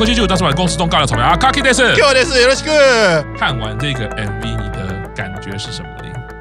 中国汽车大国际就大是公司中尬的草莓啊，卡基德斯，卡基德斯，よろしく。看完这个 MV，你的感觉是什么？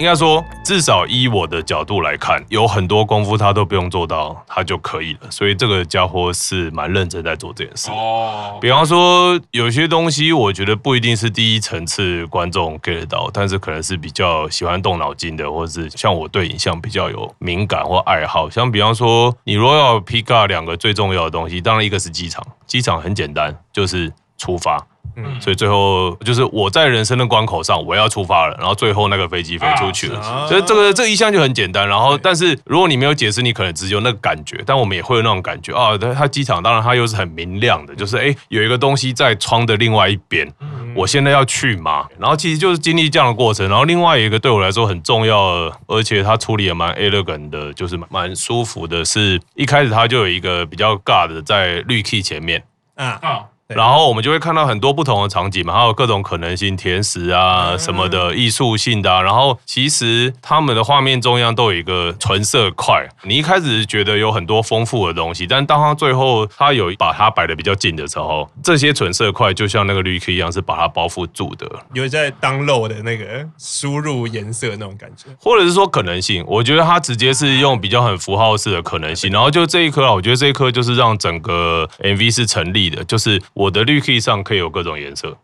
应该说，至少依我的角度来看，有很多功夫他都不用做到，他就可以了。所以这个家伙是蛮认真在做这件事。哦，比方说有些东西，我觉得不一定是第一层次观众 get 到，但是可能是比较喜欢动脑筋的，或者是像我对影像比较有敏感或爱好。像比方说，你如果要 pick up 两个最重要的东西，当然一个是机场，机场很简单，就是出发。嗯，所以最后就是我在人生的关口上，我要出发了，然后最后那个飞机飞出去了，啊、所以这个这、一项就很简单。然后，但是如果你没有解释，你可能只有那个感觉，但我们也会有那种感觉啊。它机场当然它又是很明亮的，就是哎有一个东西在窗的另外一边，我现在要去吗？然后其实就是经历这样的过程。然后另外一个对我来说很重要的，而且它处理也蛮 elegant 的，就是蛮舒服的是，是一开始它就有一个比较尬的在绿 key 前面啊。啊然后我们就会看到很多不同的场景嘛，还有各种可能性，甜食啊什么的，艺术性的啊。然后其实他们的画面中央都有一个纯色块，你一开始觉得有很多丰富的东西，但当他最后他有把它摆的比较近的时候，这些纯色块就像那个绿 key 一样，是把它包覆住的。有在 download 的那个输入颜色那种感觉，或者是说可能性，我觉得它直接是用比较很符号式的可能性。然后就这一颗啊，我觉得这一颗就是让整个 MV 是成立的，就是。我的绿 key 上可以有各种颜色，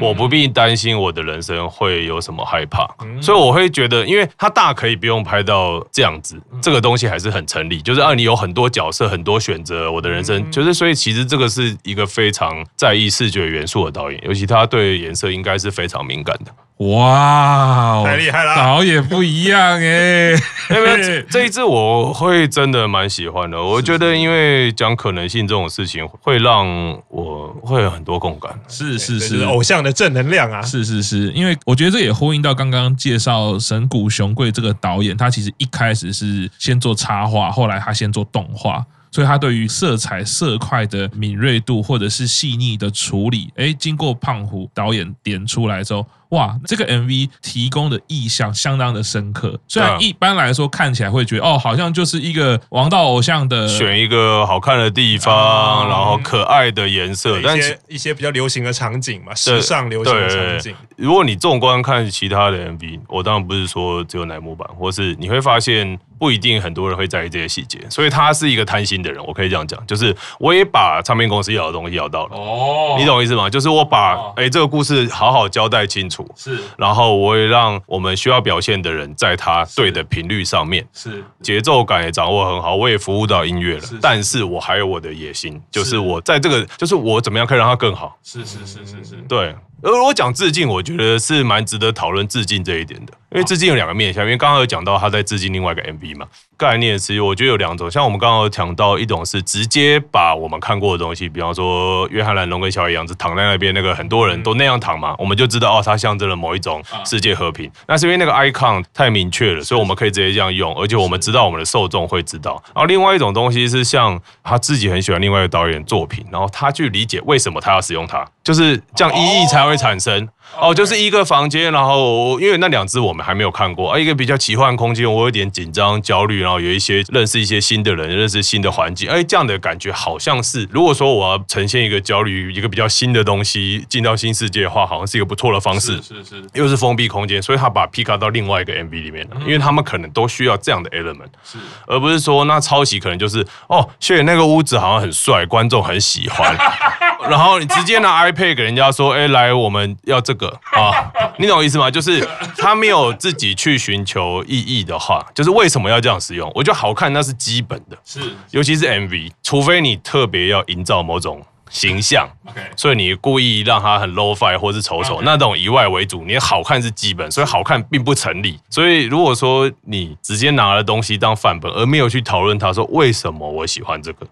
我不必担心我的人生会有什么害怕，所以我会觉得，因为它大可以不用拍到这样子，这个东西还是很成立，就是啊，你有很多角色，很多选择，我的人生就是，所以其实这个是一个非常在意视觉元素的导演，尤其他对颜色应该是非常敏感的。哇，太厉害了！导演不一样哎，因为 这一次我会真的蛮喜欢的。我觉得，因为讲可能性这种事情，会让我会有很多共感。是是是，偶像的正能量啊！是是是，因为我觉得这也呼应到刚刚介绍神谷雄贵这个导演，他其实一开始是先做插画，后来他先做动画。所以他对于色彩色块的敏锐度，或者是细腻的处理，哎，经过胖虎导演点出来之后，哇，这个 MV 提供的意象相当的深刻。虽然一般来说看起来会觉得，哦，好像就是一个王道偶像的，选一个好看的地方，然后可爱的颜色，但是一些比较流行的场景嘛，时尚流行的场景。如果你纵观看其他的 MV，我当然不是说只有奶木版，或是你会发现。不一定很多人会在意这些细节，所以他是一个贪心的人。我可以这样讲，就是我也把唱片公司要的东西要到了。哦，你懂我意思吗？就是我把哎、欸、这个故事好好交代清楚，是，然后我也让我们需要表现的人在他对的频率上面，是，节奏感也掌握很好，我也服务到音乐了。是是是，但是我还有我的野心，就是我在这个，就是我怎么样可以让它更好。是是是是是，对。而我讲致敬，我觉得是蛮值得讨论致敬这一点的，因为致敬有两个面向，因为刚刚有讲到他在致敬另外一个 MV 嘛。概念其实我觉得有两种，像我们刚刚有讲到，一种是直接把我们看过的东西，比方说约翰·兰龙跟小野洋子躺在那边，那个很多人都那样躺嘛，我们就知道哦，它象征了某一种世界和平。那是因为那个 icon 太明确了，所以我们可以直接这样用，而且我们知道我们的受众会知道。然后另外一种东西是像他自己很喜欢另外一个导演作品，然后他去理解为什么他要使用它，就是这样意义才会产生。哦，就是一个房间，然后因为那两只我们还没有看过，啊，一个比较奇幻空间，我有点紧张、焦虑，然后有一些认识一些新的人，认识新的环境，哎，这样的感觉好像是，如果说我要呈现一个焦虑、一个比较新的东西进到新世界的话，好像是一个不错的方式。是是，是，又是封闭空间，所以他把皮卡到另外一个 MV 里面了，因为他们可能都需要这样的 element，是，而不是说那抄袭可能就是哦，谢谢那个屋子好像很帅，观众很喜欢。然后你直接拿 iPad 给人家说，哎，来，我们要这个 啊，你懂我意思吗？就是他没有自己去寻求意义的话，就是为什么要这样使用？我觉得好看那是基本的，是，尤其是 MV，除非你特别要营造某种。形象，OK，所以你故意让他很 low fi 或是丑丑，那种以外为主，你好看是基本，所以好看并不成立。所以如果说你直接拿了东西当范本，而没有去讨论他说为什么我喜欢这个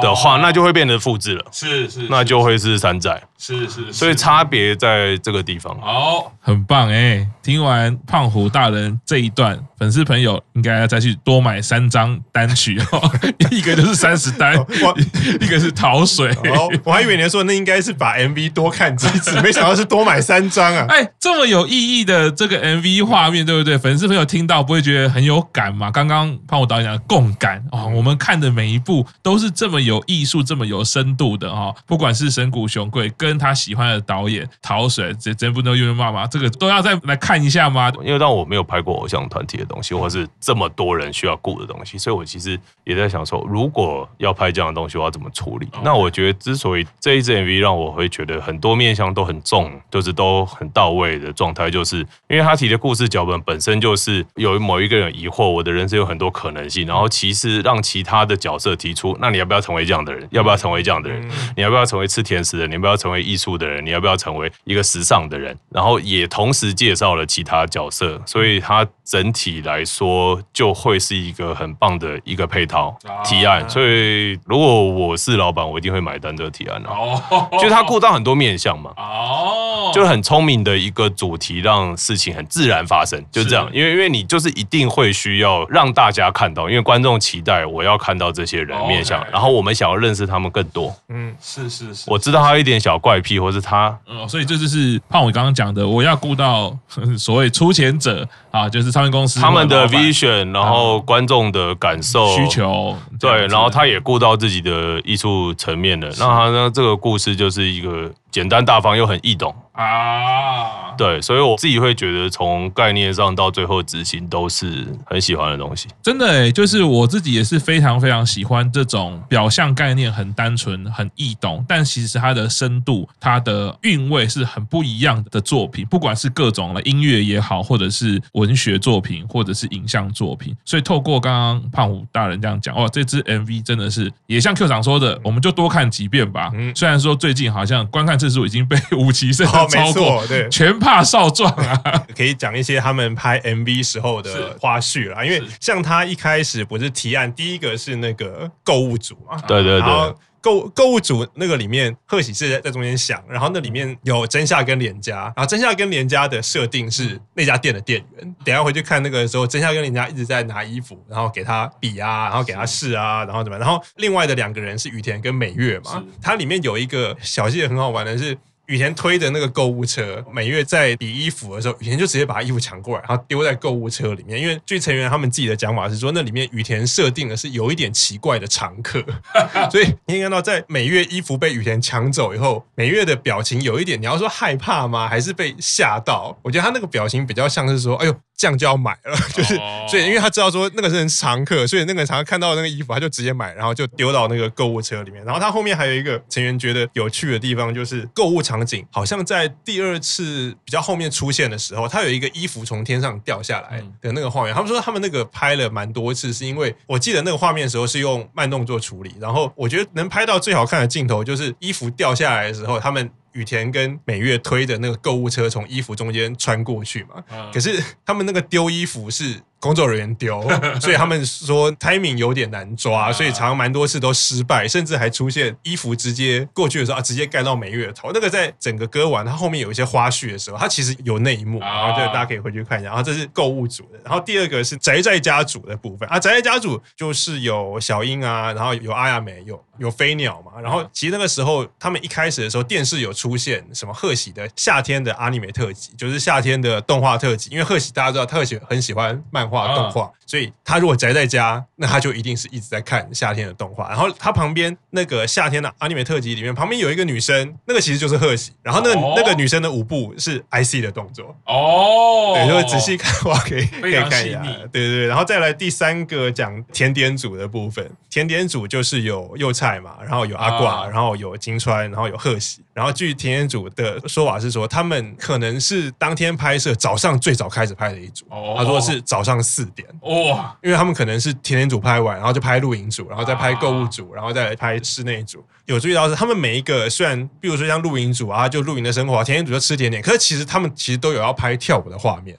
的话，那就会变得复制了，是是，那就会是山寨。是是，是，所以差别在这个地方。好，很棒哎、欸！听完胖虎大人这一段，粉丝朋友应该要再去多买三张单曲哦，一个就是三十单，一个是逃水。哦，我还以为你说那应该是把 MV 多看几次，没想到是多买三张啊！哎，这么有意义的这个 MV 画面，对不对？粉丝朋友听到不会觉得很有感吗？刚刚胖虎导演讲的共感啊，我们看的每一部都是这么有艺术、这么有深度的啊！不管是神谷雄贵跟他喜欢的导演逃水，这真不能用骂吗？这个都要再来看一下吗？因为当我没有拍过偶像团体的东西，或是这么多人需要顾的东西，所以我其实也在想说，如果要拍这样的东西，我要怎么处理？那我觉得，之所以这一支 MV 让我会觉得很多面向都很重，就是都很到位的状态，就是因为他提的故事脚本本身就是有某一个人疑惑，我的人生有很多可能性，然后其实让其他的角色提出，那你要不要成为这样的人？要不要成为这样的人？你要不要成为吃甜食的？你要不要成为艺术的人？你要不要成为一个时尚的人？然后也同时介绍了其他角色，所以他整体来说就会是一个很棒的一个配套提案。所以如果我是老板，我一定会买单这个提案的。哦，就是他顾到很多面向嘛。哦，就很聪明的一个主题，让事情很自然发生，就这样。因为因为你就是一定会需要让大家看到，因为观众期待我要看到这些人面向，然后我们想要认识他们更多。嗯，是是是，我知道他一点小怪癖，或是他，嗯，所以这就是胖伟刚刚讲的，我要顾到 所谓出钱者啊，就是唱片公司他们的 vision，然后观众的感受需求，对，然后他也顾到自己的艺术层面的，那他呢，这个故事就是一个简单大方又很易懂啊，对，所以我自己会觉得从概念上到最后执行都是很喜欢的东西。真的诶，就是我自己也是非常非常喜欢这种表象概念很单纯、很易懂，但其实它的深度、它的韵味是很不一样的作品。不管是各种的音乐也好，或者是文学作品，或者是影像作品。所以透过刚刚胖虎大人这样讲，哇，这支 MV 真的是也像 Q 长说的，我们就多看几遍吧。虽然说最近好像观看次数已经被五期甚至超过，对，全怕少壮啊！可以讲一些他们拍 MV 时候的花絮啦，因为像他一开始不是提案，第一个是那个购物组嘛，对对对。购购物组那个里面，贺喜是在在中间想，然后那里面有真夏跟连家，然后真夏跟连家的设定是那家店的店员。等下回去看那个时候，真夏跟连家一直在拿衣服，然后给他比啊，然后给他试啊，然后怎么？然后另外的两个人是雨田跟美月嘛，它里面有一个小细节很好玩的是。羽田推的那个购物车，美月在比衣服的时候，雨田就直接把衣服抢过来，然后丢在购物车里面。因为据成员他们自己的讲法是说，那里面雨田设定的是有一点奇怪的常客，所以你可以看到，在美月衣服被雨田抢走以后，美月的表情有一点，你要说害怕吗？还是被吓到？我觉得他那个表情比较像是说，哎呦。这样就要买了，就是所以，因为他知道说那个是常客，所以那个人常看到那个衣服，他就直接买，然后就丢到那个购物车里面。然后他后面还有一个成员觉得有趣的地方，就是购物场景好像在第二次比较后面出现的时候，他有一个衣服从天上掉下来的那个画面。他们说他们那个拍了蛮多次，是因为我记得那个画面的时候是用慢动作处理，然后我觉得能拍到最好看的镜头就是衣服掉下来的时候，他们。雨田跟美月推的那个购物车从衣服中间穿过去嘛，可是他们那个丢衣服是。工作人员丢，所以他们说 timing 有点难抓，所以常常蛮多次都失败，甚至还出现衣服直接过去的时候啊，直接盖到美月的头。那个在整个歌完，它后面有一些花絮的时候，它其实有那一幕，然后这个大家可以回去看一下。然后这是购物组的，然后第二个是宅在家组的部分啊，宅在家组就是有小樱啊，然后有阿亚美，有有飞鸟嘛。然后其实那个时候他们一开始的时候，电视有出现什么贺喜的夏天的阿尼美特辑，就是夏天的动画特辑，因为贺喜大家知道特喜很喜欢漫。画动画，所以他如果宅在家，那他就一定是一直在看夏天的动画。然后他旁边那个夏天的阿尼美特辑里面，旁边有一个女生，那个其实就是贺喜。然后那个那个女生的舞步是 IC 的动作哦，对，如果仔细看的话，可以可以看一下。对对对，然后再来第三个讲甜点组的部分，甜点组就是有幼菜嘛，然后有阿挂，然后有金川，然后有贺喜。然后据甜点组的说法是说，他们可能是当天拍摄早上最早开始拍的一组。他说是早上。四点哇，因为他们可能是甜点组拍完，然后就拍露营组，然后再拍购物组，然后再来拍室内组。有注意到是他们每一个虽然，比如说像露营组啊，就露营的生活，甜点组就吃甜点，可是其实他们其实都有要拍跳舞的画面。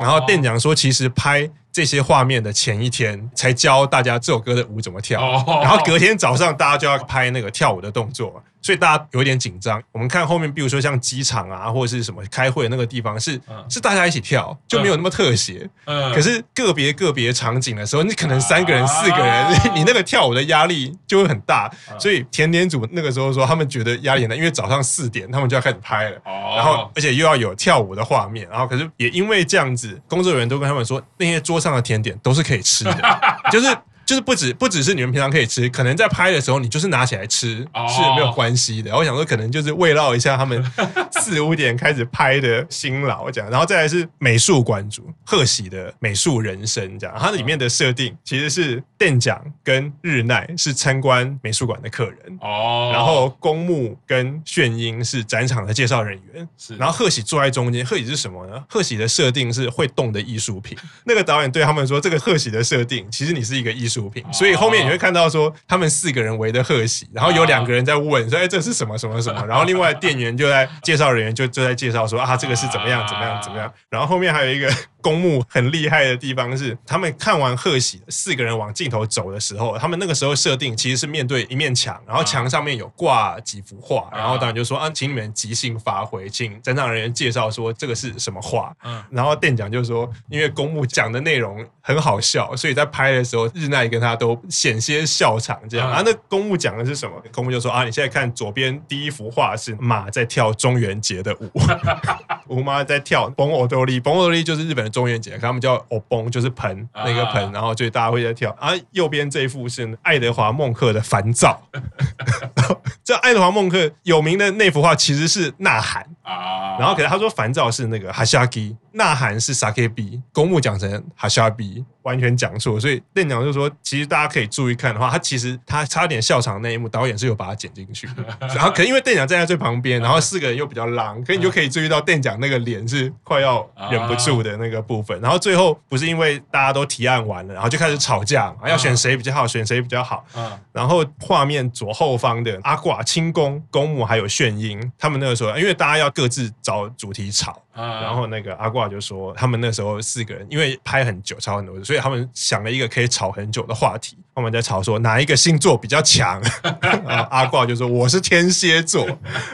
然后店长说，其实拍这些画面的前一天才教大家这首歌的舞怎么跳，然后隔天早上大家就要拍那个跳舞的动作。所以大家有一点紧张。我们看后面，比如说像机场啊，或者是什么开会的那个地方，是、嗯、是大家一起跳，就没有那么特写。嗯，可是个别个别场景的时候，你可能三个人、啊、四个人，你那个跳舞的压力就会很大。所以甜点组那个时候说，他们觉得压力很大，因为早上四点他们就要开始拍了，哦、然后而且又要有跳舞的画面，然后可是也因为这样子，工作人员都跟他们说，那些桌上的甜点都是可以吃的，就是。就是不止不只是你们平常可以吃，可能在拍的时候你就是拿起来吃是没有关系的。我想说，可能就是慰劳一下他们 四五点开始拍的辛劳这样。然后再来是美术馆主贺喜的美术人生这样，它里面的设定其实是店长跟日奈是参观美术馆的客人哦，然后公木跟炫英是展场的介绍人员，是，然后贺喜坐在中间。贺喜是什么呢？贺喜的设定是会动的艺术品。那个导演对他们说，这个贺喜的设定其实你是一个艺术。品，所以后面你会看到说，他们四个人围着贺喜，然后有两个人在问说：“哎，这是什么什么什么？”然后另外店员就在介绍人员就就在介绍说：“啊，这个是怎么样怎么样怎么样？”然后后面还有一个。公墓很厉害的地方是，他们看完贺喜四个人往镜头走的时候，他们那个时候设定其实是面对一面墙，然后墙上面有挂几幅画，然后导演就说啊，请你们即兴发挥，请展场人员介绍说这个是什么画。嗯，然后店长就说，因为公墓讲的内容很好笑，所以在拍的时候日奈跟他都险些笑场这样。然后那公墓讲的是什么？公墓就说啊，你现在看左边第一幅画是马在跳中元节的舞，吴妈在跳崩欧多利，崩欧多利就是日本的。中元节，他们叫哦崩，就是盆那个盆，然后就大家会在跳。啊，右边这一幅是爱德华孟克的烦躁。这爱德华孟克有名的那幅画其实是呐喊啊，然后可是他说烦躁是那个哈夏基，呐喊是 Sakebi，公墓讲成哈夏比，完全讲错。所以店长就说，其实大家可以注意看的话，他其实他差点笑场那一幕，导演是有把它剪进去的。然后可因为店长站在最旁边，然后四个人又比较狼，可你就可以注意到店长那个脸是快要忍不住的那个部分。然后最后不是因为大家都提案完了，然后就开始吵架嘛，要选谁比较好，选谁比较好。然后画面左后方的阿挂。清宫、公母还有炫英，他们那个时候，因为大家要各自找主题吵。然后那个阿挂就说，他们那时候四个人，因为拍很久，吵很多，所以他们想了一个可以吵很久的话题。他们在吵说哪一个星座比较强？然后阿挂就说我是天蝎座，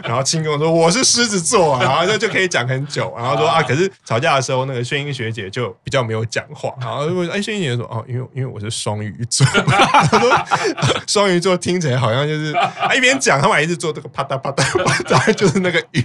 然后清宫说我是狮子座，然后就就可以讲很久。然后说啊，可是吵架的时候，那个炫英学姐就比较没有讲话。然后哎，炫英学姐说哦，因为因为我是双鱼座。他 说双鱼座听起来好像就是一边讲，他们还一直做这个啪嗒啪嗒，啪嗒，就是那个鱼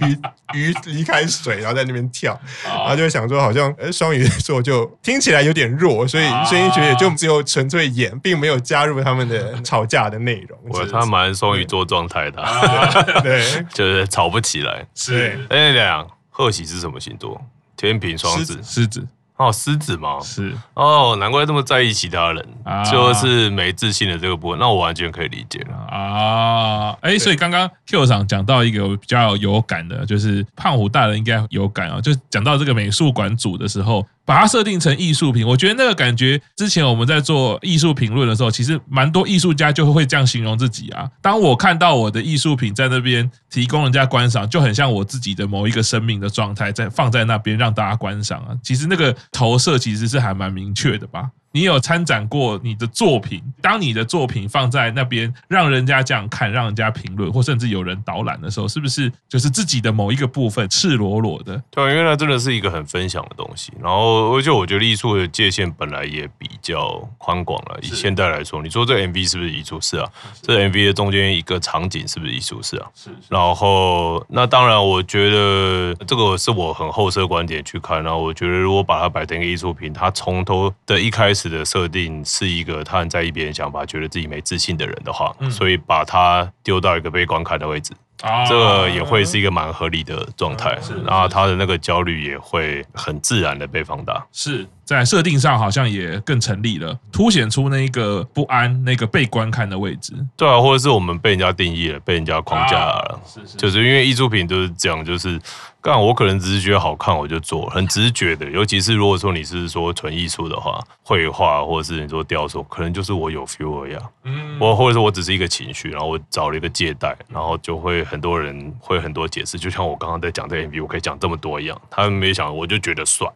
鱼离开水，然后在那边。跳，然后就想说，好像呃双鱼座就听起来有点弱，所以声音学也就只有纯粹演，并没有加入他们的 吵架的内容。我他蛮双鱼座状态的，对，就是吵不起来。是，哎，这样贺喜是什么星座？天平、双子、狮子。哦，狮子吗？是哦，难怪这么在意其他人，啊、就是没自信的这个部分，那我完全可以理解了啊！哎、欸，所以刚刚 Q 厂讲到一个比较有感的，就是胖虎大人应该有感啊，就讲到这个美术馆组的时候。把它设定成艺术品，我觉得那个感觉，之前我们在做艺术评论的时候，其实蛮多艺术家就会这样形容自己啊。当我看到我的艺术品在那边提供人家观赏，就很像我自己的某一个生命的状态在放在那边让大家观赏啊。其实那个投射其实是还蛮明确的吧。你有参展过你的作品？当你的作品放在那边，让人家这样看，让人家评论，或甚至有人导览的时候，是不是就是自己的某一个部分赤裸裸的？对，因为那真的是一个很分享的东西。然后，而且我觉得艺术的界限本来也比较宽广了。以现代来说，你说这 MV 是不是艺术？是啊。这 MV 的中间一个场景是不是艺术？是啊。是是。然后，那当然，我觉得这个是我很后设观点去看。然后，我觉得如果把它摆成一个艺术品，它从头的一开始。的设定是一个他很在意别人想法，觉得自己没自信的人的话，嗯、所以把他丢到一个被观看的位置。啊，这个也会是一个蛮合理的状态，是然后他的那个焦虑也会很自然的被放大，是在设定上好像也更成立了，凸显出那个不安、那个被观看的位置。对啊，或者是我们被人家定义了，被人家框架了，是是，就是因为艺术品就是这样，就是干我可能只是觉得好看我就做，很直觉的，尤其是如果说你是说纯艺术的话，绘画或者是你说雕塑，可能就是我有 feel 一样，嗯，我或者说我只是一个情绪，然后我找了一个借代，然后就会。很多人会很多解释，就像我刚刚在讲这个 MV，我可以讲这么多一样。他们没想，我就觉得帅。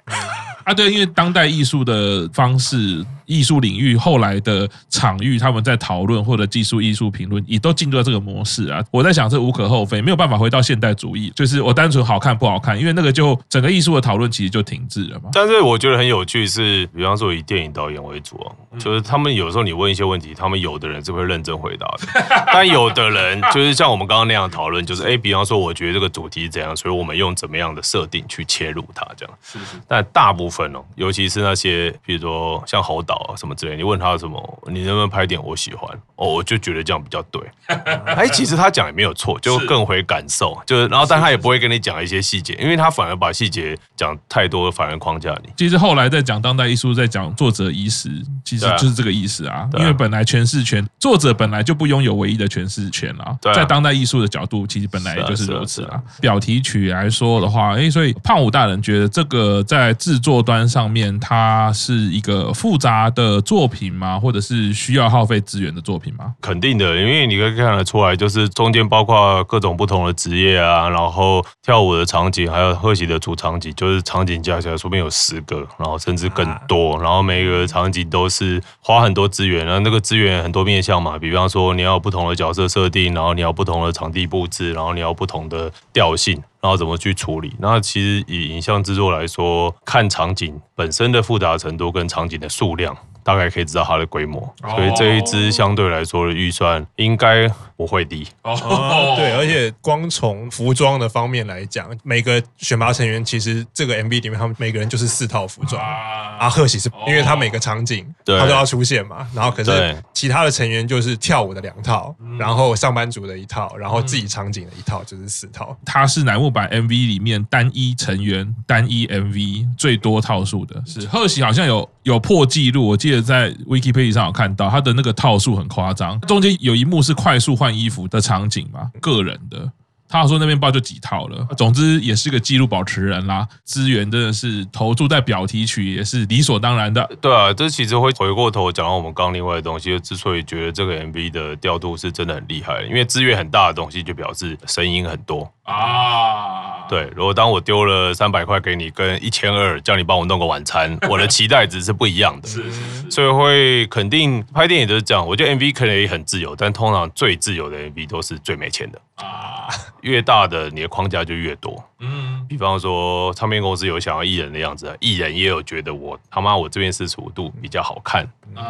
啊，对，因为当代艺术的方式艺术领域后来的场域，他们在讨论或者技术艺术评论，也都进入了这个模式啊。我在想，这无可厚非，没有办法回到现代主义，就是我单纯好看不好看，因为那个就整个艺术的讨论其实就停滞了嘛。但是我觉得很有趣是，比方说以电影导演为主啊，就是他们有时候你问一些问题，他们有的人是会认真回答的，但有的人就是像我们刚刚那样讨论，就是哎，比方说我觉得这个主题是怎样，所以我们用怎么样的设定去切入它这样。是是。但大部分哦，尤其是那些比如说像侯导啊什么之类，你问他什么，你能不能拍点我喜欢？哦，我就觉得这样比较对。哎，其实他讲也没有错，就更回感受，就是然后但他也不会跟你讲一些细节，因为他反而把细节讲太多，反而框架你。其实后来在讲当代艺术，在讲作者意识，其实就是这个意思啊。因为本来诠释权，作者本来就不拥有唯一的诠释权啊。在当代艺术的角度，其实本来也就是如此啊。表题曲来说的话，哎，所以胖虎大人觉得这个在制作端上面，它是一个复杂的作品吗？或者是需要耗费资源的作品吗？肯定的，因为你可以看得出来，就是中间包括各种不同的职业啊，然后跳舞的场景，还有贺喜的主场景，就是场景加起来说不定有十个，然后甚至更多，然后每一个场景都是花很多资源，然后那个资源很多面向嘛，比方说你要有不同的角色设定，然后你要不同的场地布置，然后你要不同的调性。然后怎么去处理？那其实以影像制作来说，看场景本身的复杂程度跟场景的数量。大概可以知道它的规模，所以这一支相对来说的预算应该不会低。哦，对，而且光从服装的方面来讲，每个选拔成员其实这个 MV 里面，他们每个人就是四套服装。啊，贺喜是因为他每个场景他都要出现嘛，然后可是其他的成员就是跳舞的两套，然后上班族的一套，然后自己场景的一套，就是四套。他是乃木坂 MV 里面单一成员单一 MV 最多套数的，是贺喜好像有有破纪录，我记得。在 Wikipedia 上有看到他的那个套数很夸张，中间有一幕是快速换衣服的场景嘛，个人的。他说那边包就几套了，总之也是个记录保持人啦。资源真的是投注在表题曲也是理所当然的。对啊，这其实会回过头讲到我们刚刚另外的东西。之所以觉得这个 MV 的调度是真的很厉害，因为资源很大的东西就表示声音很多啊。对，如果当我丢了三百块给你，跟一千二叫你帮我弄个晚餐，我的期待值是不一样的。是，所以会肯定拍电影都是这样。我觉得 MV 可能也很自由，但通常最自由的 MV 都是最没钱的啊。越大的你的框架就越多。嗯，比方说唱片公司有想要艺人的样子，艺人也有觉得我他妈我这边四十五度比较好看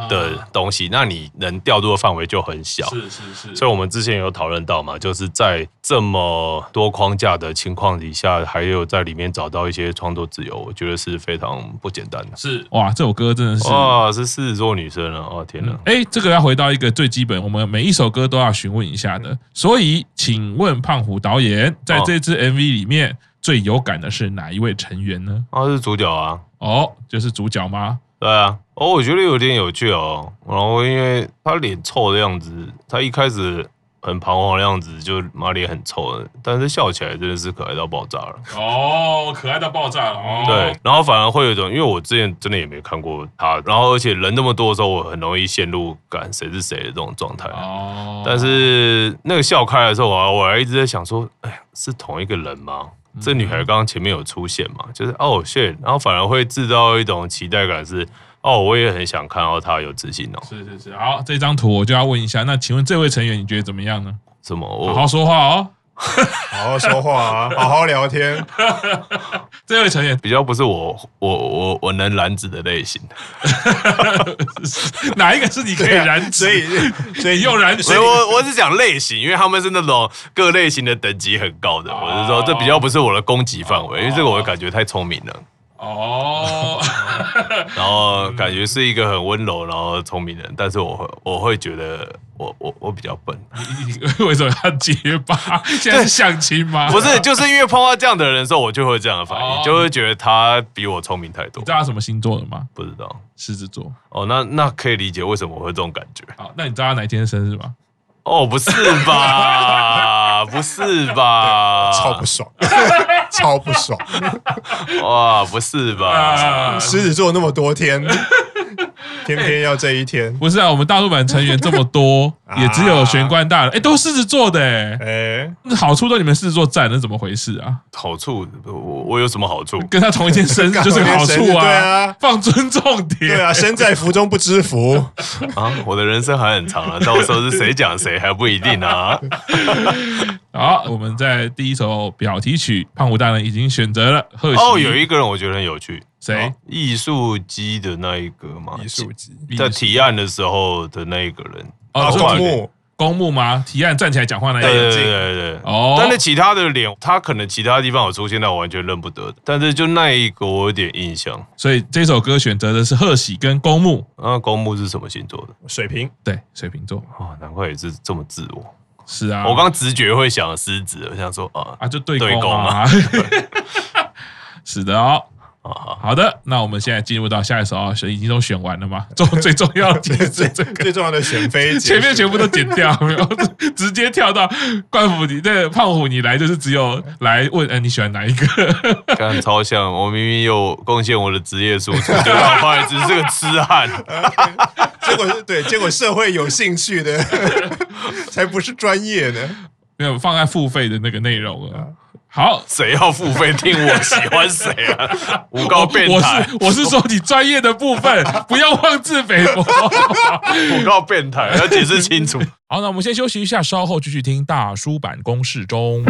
的东西，那你能调度的范围就很小。是是是。所以我们之前有讨论到嘛，就是在这么多框架的情况底下，还有在里面找到一些创作自由，我觉得是非常不简单的。是哇，这首歌真的是哇，是狮子座女生啊！哦天哪！哎、欸，这个要回到一个最基本，我们每一首歌都要询问一下的。所以，请问胖虎导演，在这支 MV 里面。最有感的是哪一位成员呢？他是主角啊！哦，就是主角吗？对啊。哦，我觉得有点有趣哦。然后因为他脸臭的样子，他一开始很彷徨的样子，就妈脸很臭的，但是笑起来真的是可爱到爆炸了。哦，可爱到爆炸了。哦，对，然后反而会有一种，因为我之前真的也没看过他，然后而且人那么多的时候，我很容易陷入感谁是谁的这种状态。哦。但是那个笑开的时候，我还我还一直在想说，哎，是同一个人吗？这女孩刚刚前面有出现嘛？就是哦，shit，然后反而会制造一种期待感，是哦，我也很想看到他有自信哦。是是是，好，这张图我就要问一下，那请问这位成员你觉得怎么样呢？什么？好好说话哦。好好说话啊，好好聊天。这位成员比较不是我，我我我能染指的类型。哪一个是你可以染指？所以所以用染指。我我是讲类型，因为他们是那种各类型的等级很高的。我是说，这比较不是我的攻击范围，因为这个我感觉太聪明了。哦，然后感觉是一个很温柔，然后聪明的人，但是我会我会觉得我我我比较笨。为什么要结巴？现在是相亲吗？不是，就是因为碰到这样的人的时候，我就会这样的反应，就会觉得他比我聪明太多。你知道他什么星座的吗？不知道，狮子座。哦，那那可以理解为什么我会这种感觉。好，那你知道他哪一天生日吗？哦，不是吧？不是吧？超不爽，超不爽！哇，不是吧？狮子座那么多天，偏偏要这一天。不是啊，我们大陆版成员这么多，也只有玄关大人，哎，都狮子座的，哎，哎，那好处都你们狮子座占，那怎么回事啊？好处我我有什么好处？跟他同一天生日就是个好处啊！对啊，放尊重点。对啊，身在福中不知福 啊！我的人生还很长啊，到时候是谁讲谁还不一定啊。好，我们在第一首表题曲，胖虎大人已经选择了贺喜。哦，有一个人我觉得很有趣，谁？艺术机的那一个嘛，艺术机在提案的时候的那一个人。哦，公木，公木吗？提案站起来讲话那个。对对对对。哦。但是其他的脸，他可能其他地方有出现，但我完全认不得。但是就那一个，我有点印象。所以这首歌选择的是贺喜跟公木。那公木是什么星座的？水瓶。对，水瓶座。哦，难怪也是这么自我。是啊，我刚直觉会想狮子，我想说啊啊，就对攻啊，是的哦。好的，那我们现在进入到下一首啊，选已经都选完了吗？最最重要的最 最重要的选妃，前面全部都剪掉，没有直接跳到冠虎你这胖虎你来就是只有来问，哎，你喜欢哪一个？刚超像，我明明有贡献我的职业输出，就让发现只是个痴汉，结果是对，结果社会有兴趣的才不是专业的，没有放在付费的那个内容啊。好，谁要付费听我喜欢谁啊？诬告变态！我是我是说你专业的部分，不要妄自菲薄。诬告变态，要解释清楚。好，那我们先休息一下，稍后继续听大叔版公式中。